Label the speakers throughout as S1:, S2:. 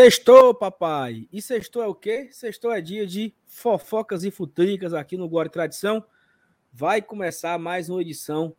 S1: Sextou, papai. E sextou é o quê? Sextou é dia de fofocas e futricas aqui no Glória Tradição. Vai começar mais uma edição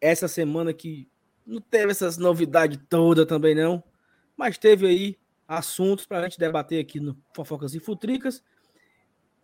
S1: essa semana que não teve essas novidades toda também não, mas teve aí assuntos para a gente debater aqui no Fofocas e Futricas.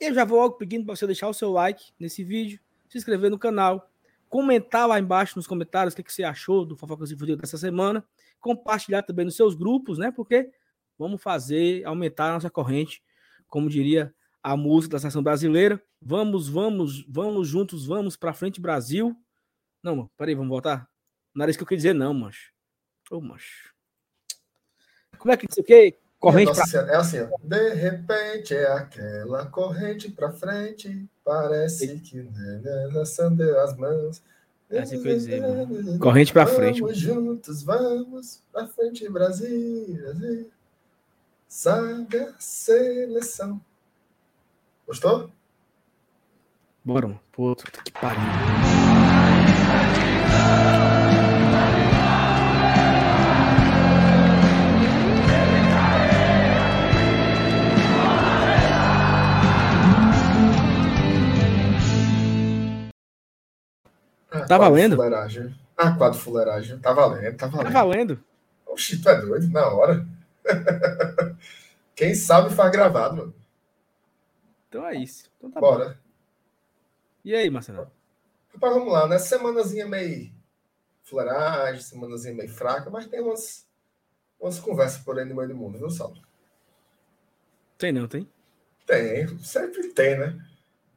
S1: Eu já vou logo pedindo para você deixar o seu like nesse vídeo, se inscrever no canal, comentar lá embaixo nos comentários o que, que você achou do Fofocas e Futricas dessa semana, compartilhar também nos seus grupos, né? Porque vamos fazer aumentar a nossa corrente, como diria a música da seleção brasileira. Vamos, vamos, vamos juntos, vamos para frente, Brasil. Não, mano, peraí, vamos voltar? Não era isso que eu queria dizer, não, mancho. Ô, oh, mancho. Como é que isso aqui? Corrente
S2: pra... É assim, ó. De repente é aquela corrente para frente, parece que né, né, acendeu as mãos.
S1: É assim que eu dizer. Corrente para frente.
S2: Vamos juntos, vamos para frente, Brasil, Brasil. Saga seleção. Gostou?
S1: Bora, mano. Puta que pariu.
S2: Ah,
S1: tá valendo?
S2: Fuleiragem. Ah, quadro fuleiragem. Tá valendo, tá valendo.
S1: Tá valendo.
S2: Oxi, tu é doido? Na hora. Quem sabe faz gravado, mano.
S1: Então é isso. Então tá
S2: Bora.
S1: Bom. E aí, Marcelo?
S2: Rapaz, vamos lá, né? Semanazinha meio fuleiragem, semanazinha meio fraca, mas tem umas, umas conversas por aí no meio do mundo, viu, Saulo?
S1: Tem não, tem?
S2: Tem, sempre tem, né?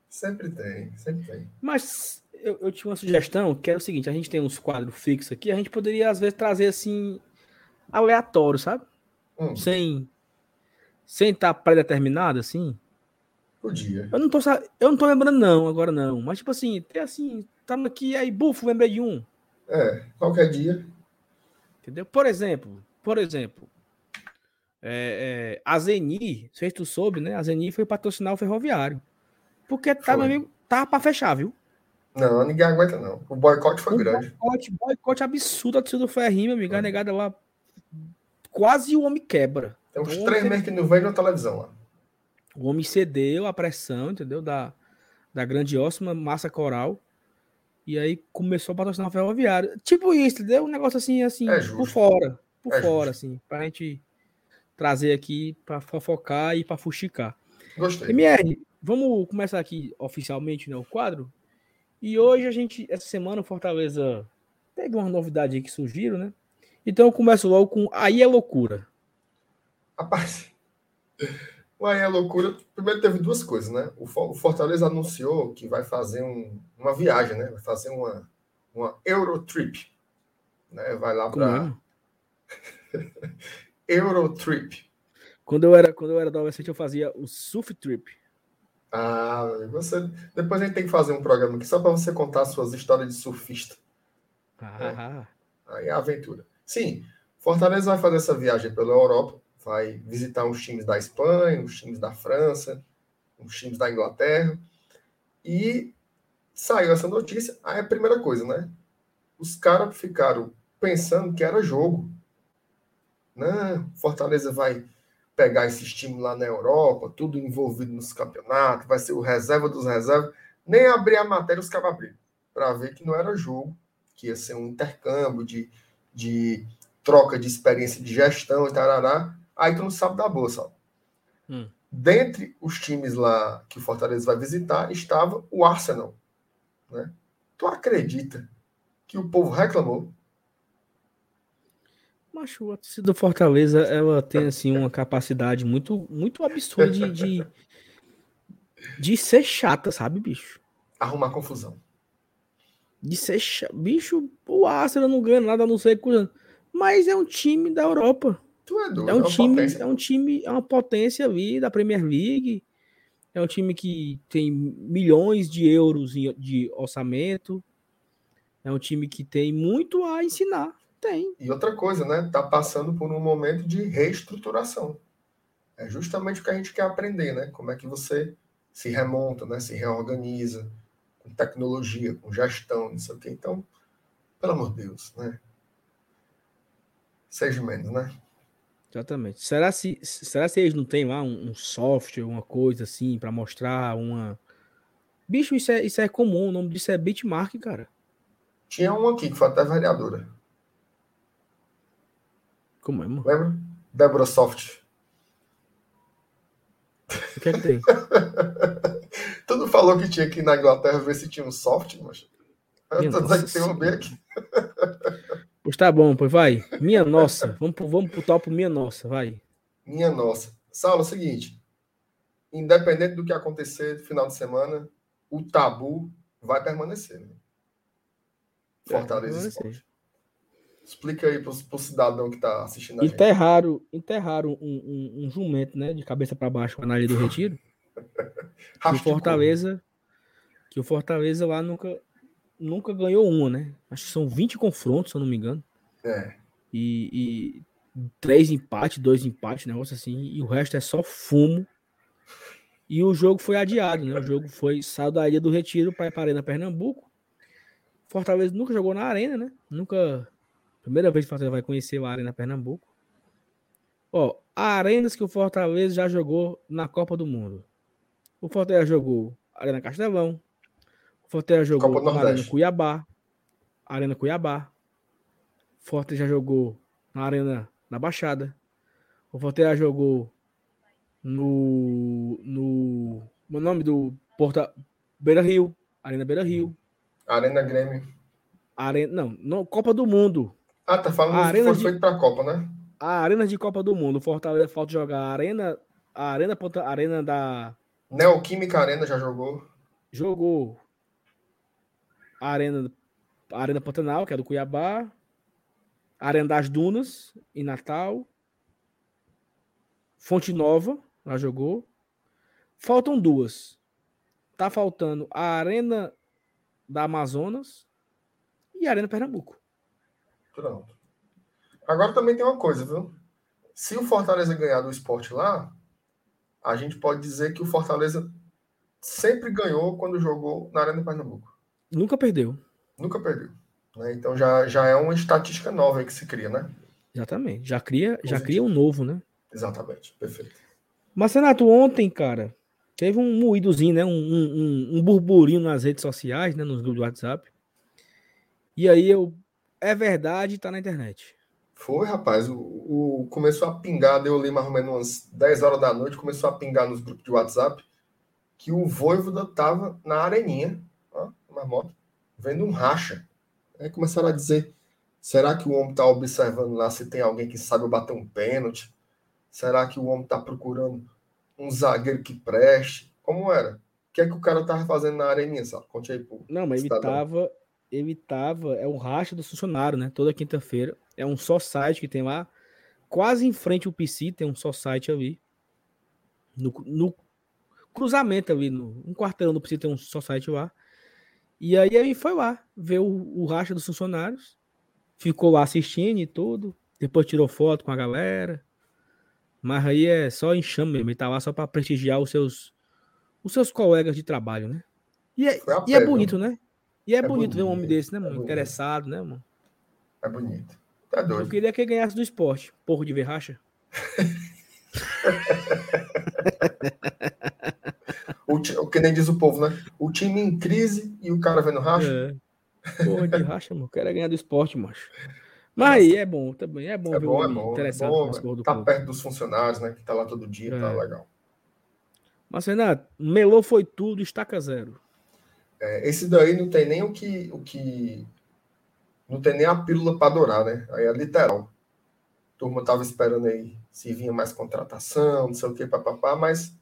S2: Sempre tem, sempre tem.
S1: Mas eu, eu tinha uma sugestão, que é o seguinte, a gente tem uns quadros fixos aqui, a gente poderia, às vezes, trazer, assim, aleatório, sabe?
S2: Hum.
S1: Sem sem estar tá pré-determinado, assim.
S2: Podia.
S1: Eu não tô, eu não tô lembrando, não, agora não. Mas, tipo assim, tem assim, tá aqui, aí, bufo, lembrei de um.
S2: É, qualquer dia.
S1: Entendeu? Por exemplo, por exemplo, é, é, a Zeni, se tu soube, né? A Zeni foi patrocinar o ferroviário. Porque tá, meu amigo, tá pra fechar, viu?
S2: Não, ninguém aguenta, não. O boicote foi o grande.
S1: Boicote, boicote absurdo do Ferrinho, meu amigo. A negada lá. Quase o homem quebra.
S2: Tem uns então, três meses que não vejo na televisão lá.
S1: O homem cedeu a pressão, entendeu? Da, da grandiosima massa coral. E aí começou a patrocinar o ferroviário. Tipo isso, entendeu? Um negócio assim, assim,
S2: é
S1: por fora. Por é fora, justo. assim. Pra gente trazer aqui pra fofocar e pra fuxicar.
S2: Gostei.
S1: MR, vamos começar aqui oficialmente né, o quadro. E hoje a gente, essa semana, o Fortaleza teve uma novidade aí que surgiram, né? Então eu começo logo com Aí é Loucura.
S2: Rapaz, aí é loucura. Primeiro teve duas coisas, né? O Fortaleza anunciou que vai fazer um, uma viagem, né? Vai fazer uma, uma Eurotrip. Né? Vai lá para. Eurotrip.
S1: Quando eu era, quando eu era adolescente, eu fazia o Surf Trip.
S2: Ah, você. Depois a gente tem que fazer um programa aqui só para você contar suas histórias de surfista.
S1: Ah. Né?
S2: Aí é aventura. Sim, Fortaleza vai fazer essa viagem pela Europa vai visitar uns times da Espanha, uns times da França, uns times da Inglaterra. E saiu essa notícia. Aí a primeira coisa, né? Os caras ficaram pensando que era jogo. Não, Fortaleza vai pegar esses times lá na Europa, tudo envolvido nos campeonatos, vai ser o reserva dos reservas. Nem abrir a matéria os caras abriram, para ver que não era jogo, que ia ser um intercâmbio de, de troca de experiência de gestão e tarará. Aí tu não sabe da bolsa. Hum. Dentre os times lá que o Fortaleza vai visitar, estava o Arsenal. Né? Tu acredita que o povo reclamou?
S1: Macho, a torcida do Fortaleza, ela tem assim uma capacidade muito, muito absurda de, de, de ser chata, sabe, bicho?
S2: Arrumar confusão.
S1: De ser. Bicho, o Arsenal não ganha nada, não sei quando. Mas é um time da Europa.
S2: Tu é doido.
S1: É um, é time, potência. é um time, é uma potência ali da Premier League. É um time que tem milhões de euros de orçamento. É um time que tem muito a ensinar. Tem.
S2: E outra coisa, né? Tá passando por um momento de reestruturação. É justamente o que a gente quer aprender, né? Como é que você se remonta, né? Se reorganiza com tecnologia, com gestão, não sei o quê. Então, pelo amor de Deus, né? Seja menos, né?
S1: Exatamente. Será se, será se eles não têm lá um, um software, uma coisa assim, para mostrar uma. Bicho, isso é, isso é comum, o nome disso é Bitmark, cara.
S2: Tinha um aqui que foi até vereadora.
S1: Como é, mano?
S2: Lembra? Débora Soft.
S1: O que é que tem?
S2: Tudo falou que tinha aqui na Inglaterra ver se tinha um soft, mas. Eu tô dizendo que tem um bem aqui.
S1: Pois tá bom, pois vai. Minha nossa. Vamos pro, vamos pro topo Minha Nossa, vai.
S2: Minha nossa. Saulo, é o seguinte. Independente do que acontecer no final de semana, o tabu vai permanecer. Né? Fortaleza Esporte. Explica aí para o cidadão que está assistindo a
S1: enterraram, gente. Enterraram um, um, um, jumento, né? De cabeça para baixo na área do retiro. o Fortaleza. Que o Fortaleza lá nunca, nunca ganhou uma, né? Acho que são 20 confrontos, se eu não me engano.
S2: É.
S1: E, e três empates, dois empates, negócio assim. E o resto é só fumo. E o jogo foi adiado, né? O jogo foi saiu da Ilha do Retiro para a Arena Pernambuco. Fortaleza nunca jogou na Arena, né? Nunca Primeira vez que o Fortaleza vai conhecer a Arena Pernambuco. Ó, arenas que o Fortaleza já jogou na Copa do Mundo. O Fortaleza jogou Arena Castelão. O Fortaleza jogou na Arena Cuiabá. Arena Cuiabá. O Fortaleza já jogou na Arena na Baixada. O Fortaleza jogou no no o nome do Porta Beira Rio, Arena Beira Rio.
S2: Arena Grêmio.
S1: Arena, não, não, Copa do Mundo.
S2: Ah, tá falando a arena foi de, feito para a Copa, né?
S1: A arena de Copa do Mundo. Fortaleza falta jogar a arena, a arena, a arena da
S2: Neoquímica Arena já jogou.
S1: Jogou. A arena, a arena Pantanal, que é do Cuiabá. A arena das Dunas em Natal. Fonte Nova, lá jogou. Faltam duas. Tá faltando a arena da Amazonas e a arena Pernambuco.
S2: Pronto. Agora também tem uma coisa, viu? Se o Fortaleza ganhar do esporte lá, a gente pode dizer que o Fortaleza sempre ganhou quando jogou na Arena Pernambuco.
S1: Nunca perdeu.
S2: Nunca perdeu. Né? Então já, já é uma estatística nova que se cria, né?
S1: Exatamente. Já cria, já cria um novo, né?
S2: Exatamente. Perfeito.
S1: Mas, Renato, ontem, cara, teve um moídozinho, né? Um, um, um burburinho nas redes sociais, né? Nos grupos do WhatsApp. E aí eu é verdade está na internet.
S2: Foi, rapaz. O, o, começou a pingar, deu ali mais ou menos umas 10 horas da noite, começou a pingar nos grupos de WhatsApp que o Voivoda estava na areninha, ó, moto, vendo um racha. Aí começaram a dizer: será que o homem está observando lá se tem alguém que sabe bater um pênalti? Será que o homem está procurando um zagueiro que preste? Como era? O que é que o cara estava fazendo na areninha, sabe? Conte aí, pô.
S1: Não, mas ele estava ele tava, é o racha do funcionário, né? Toda quinta-feira. É um só site que tem lá. Quase em frente ao PC, tem um só site ali. No, no cruzamento ali, no, um quarteirão do PC tem um só site lá. E aí ele foi lá, ver o, o racha dos funcionários. Ficou lá assistindo e tudo. Depois tirou foto com a galera. Mas aí é só enxame mesmo. Ele tá lá só para prestigiar os seus, os seus colegas de trabalho, né? E é, e é bonito, né? E é, é bonito, bonito, ver um homem desse, né, mano? É Interessado, né, mano?
S2: É bonito. Tá doido.
S1: Eu queria que ele ganhasse do esporte. Porro de verracha.
S2: o, o que nem diz o povo, né? O time em crise e o cara vendo racha.
S1: É. Porra de racha, mano. Quero ganhar do esporte, macho. Mas aí é bom também. É bom
S2: é ver bom, é bom, interessado é bom, Tá povo. perto dos funcionários, né? Que tá lá todo dia, tá é. tá legal.
S1: Mas, Renato, melou foi tudo, estaca zero.
S2: É, esse daí não tem nem o que, o que. Não tem nem a pílula para adorar, né? Aí é literal. A turma tava esperando aí se vinha mais contratação, não sei o que, papapá, mas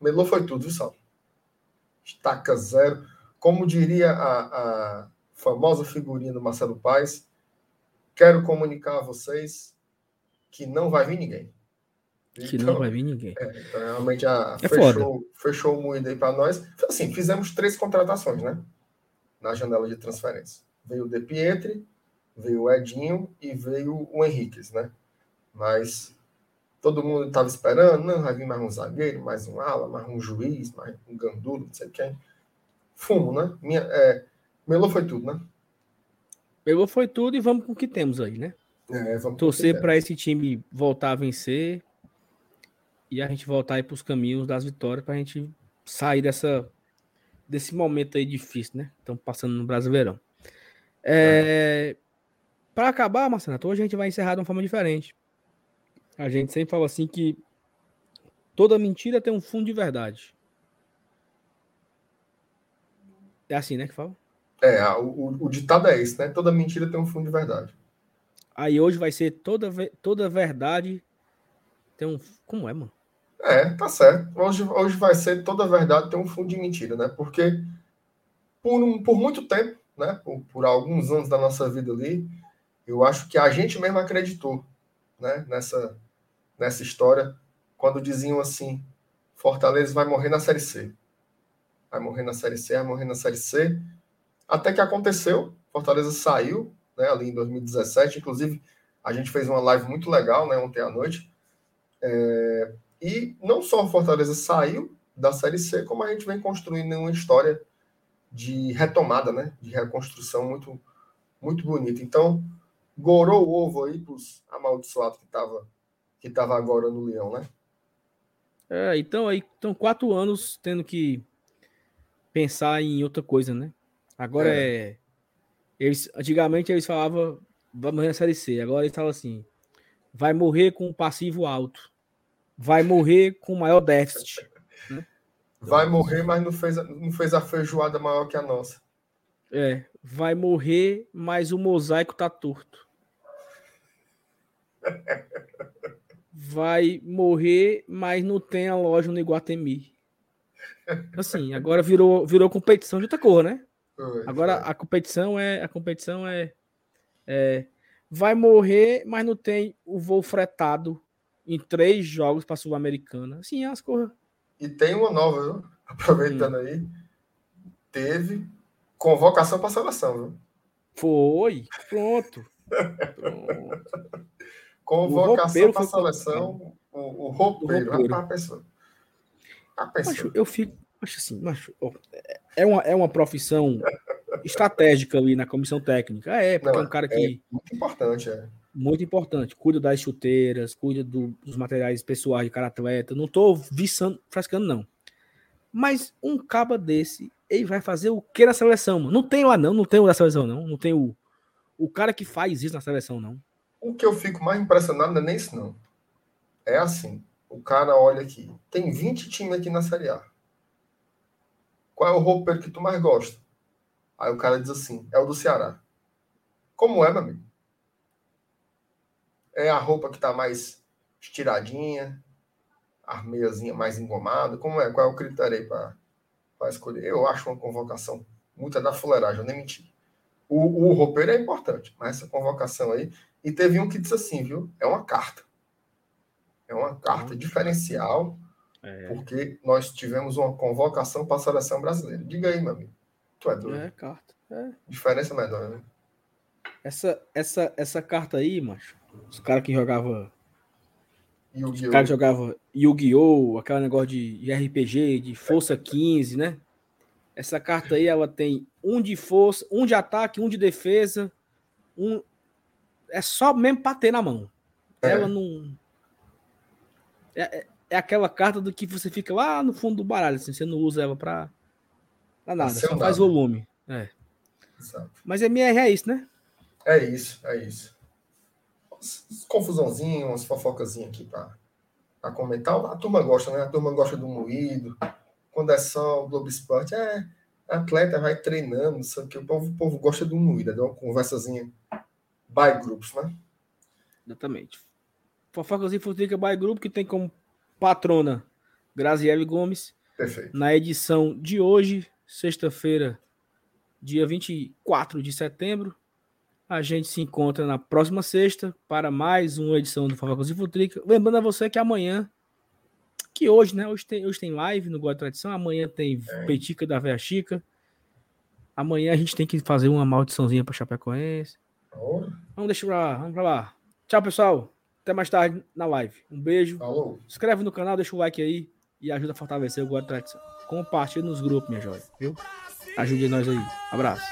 S2: Melô foi tudo, viu, Sal? Estaca zero. Como diria a, a famosa figurinha do Marcelo Paes, quero comunicar a vocês que não vai vir ninguém.
S1: Que então, não vai vir ninguém.
S2: É, então, realmente a, é fechou, fechou o moído aí para nós. Assim, fizemos três contratações, né? Na janela de transferência. Veio o De Pietri, veio o Edinho e veio o Henriquez, né? Mas todo mundo estava esperando, não, vai vir mais um zagueiro, mais um ala, mais um juiz, mais um gandulo, não sei quem. Fumo, né? Minha, é, Melô foi tudo, né?
S1: Melô foi tudo e vamos com o que temos aí, né? É, Torcer para esse time voltar a vencer e a gente voltar aí para os caminhos das vitórias para a gente sair dessa desse momento aí difícil, né? Estamos passando no Brasileirão. É, é. Para acabar, Marcelo, hoje a gente vai encerrar de uma forma diferente. A gente sempre fala assim que toda mentira tem um fundo de verdade. É assim, né, que fala?
S2: É, o, o, ditado é esse, né? Toda mentira tem um fundo de verdade.
S1: Aí hoje vai ser toda, toda verdade tem um... Como é, mano?
S2: É, tá certo. Hoje, hoje vai ser toda verdade tem um fundo de mentira, né? Porque por, um, por muito tempo, né? Por, por alguns anos da nossa vida ali, eu acho que a gente mesmo acreditou, né? Nessa, nessa história, quando diziam assim, Fortaleza vai morrer na Série C vai morrer na Série C, vai morrer na Série C. Até que aconteceu, Fortaleza saiu, né, ali em 2017, inclusive a gente fez uma live muito legal, né, ontem à noite. É, e não só Fortaleza saiu da Série C, como a gente vem construindo uma história de retomada, né, de reconstrução muito, muito bonita. Então, gorou o ovo aí para os amaldiçoados que estavam que tava agora no Leão, né?
S1: É, então aí estão quatro anos tendo que pensar em outra coisa, né? Agora é. é eles, antigamente eles falavam vai morrer na série C, agora eles falam assim: vai morrer com um passivo alto, vai morrer com maior déficit. Né?
S2: Vai morrer, mas não fez, não fez a feijoada maior que a nossa.
S1: É, vai morrer, mas o mosaico tá torto. Vai morrer, mas não tem a loja no Iguatemi. Assim, agora virou, virou competição de outra cor, né? Agora a competição é a competição é, é vai morrer, mas não tem o voo fretado em três jogos para Sul-Americana. Assim, as coisas.
S2: E tem uma nova, viu? Aproveitando hum. aí, teve convocação para seleção, viu?
S1: Foi, pronto. pronto.
S2: Convocação para seleção, o, o roupeiro, o roupeiro. pessoa.
S1: Macho, eu fico. Acho assim, macho, é, uma, é uma profissão estratégica ali na comissão técnica. É, porque Não, é um cara que.
S2: É muito importante, é.
S1: Muito importante. Cuida das chuteiras, cuida do, dos materiais pessoais de cada atleta. Não tô viçando, frescando, não. Mas um caba desse, ele vai fazer o que na seleção, mano? Não tem lá, não. Não tem o da seleção, não. Não tem o, o cara que faz isso na seleção, não.
S2: O que eu fico mais impressionado não é nem isso, não. É assim. O cara olha aqui, tem 20 times aqui na Série A. Qual é o roupeiro que tu mais gosta? Aí o cara diz assim, é o do Ceará. Como é, meu amigo? É a roupa que tá mais estiradinha, a meiazinha mais engomada. Como é? Qual é o critério aí para escolher? Eu acho uma convocação muita da fuleiragem, eu nem menti. O, o roupeiro é importante, mas essa convocação aí. E teve um que disse assim, viu? É uma carta. É uma carta diferencial, é. porque nós tivemos uma convocação para a seleção brasileira. Diga aí, meu amigo. Tu é doido.
S1: É, carta. É.
S2: Diferença medonha, né?
S1: Essa, essa, essa carta aí, macho, os caras que jogavam. Os caras que jogavam Yu-Gi-Oh!, aquele negócio de, RPG, de força 15, né? Essa carta aí, ela tem um de força, um de ataque, um de defesa, um. É só mesmo para ter na mão. É. Ela não. É, é, é aquela carta do que você fica lá no fundo do baralho, assim, você não usa ela pra, pra nada, só faz volume. É. Exato. Mas MR é isso, né?
S2: É isso, é isso. Confusãozinha, umas fofocazinhas aqui pra comentar. A turma gosta, né? A turma gosta do moído. Quando é só o Globo Esporte, é atleta, vai treinando, não sei o que. O povo, o povo gosta do moído, é de uma conversazinha by groups, né?
S1: Exatamente. Fofocas e Futrica by Grupo, que tem como patrona Graziele Gomes.
S2: Perfeito.
S1: Na edição de hoje, sexta-feira, dia 24 de setembro. A gente se encontra na próxima sexta para mais uma edição do Fofocas e Futrica. Lembrando a você que amanhã, que hoje, né? Hoje tem, hoje tem live no Guarda Tradição, amanhã tem é. Petica da Véia Chica. Amanhã a gente tem que fazer uma maldiçãozinha para Chapecoense. Oh. Vamos deixar pra lá, vamos pra lá. Tchau, pessoal. Até mais tarde na live. Um beijo.
S2: Falou.
S1: Se inscreve no canal, deixa o like aí e ajuda a fortalecer o Guarda Tradição. Compartilha nos grupos, minha joia. Viu? Ajude nós aí. Abraço.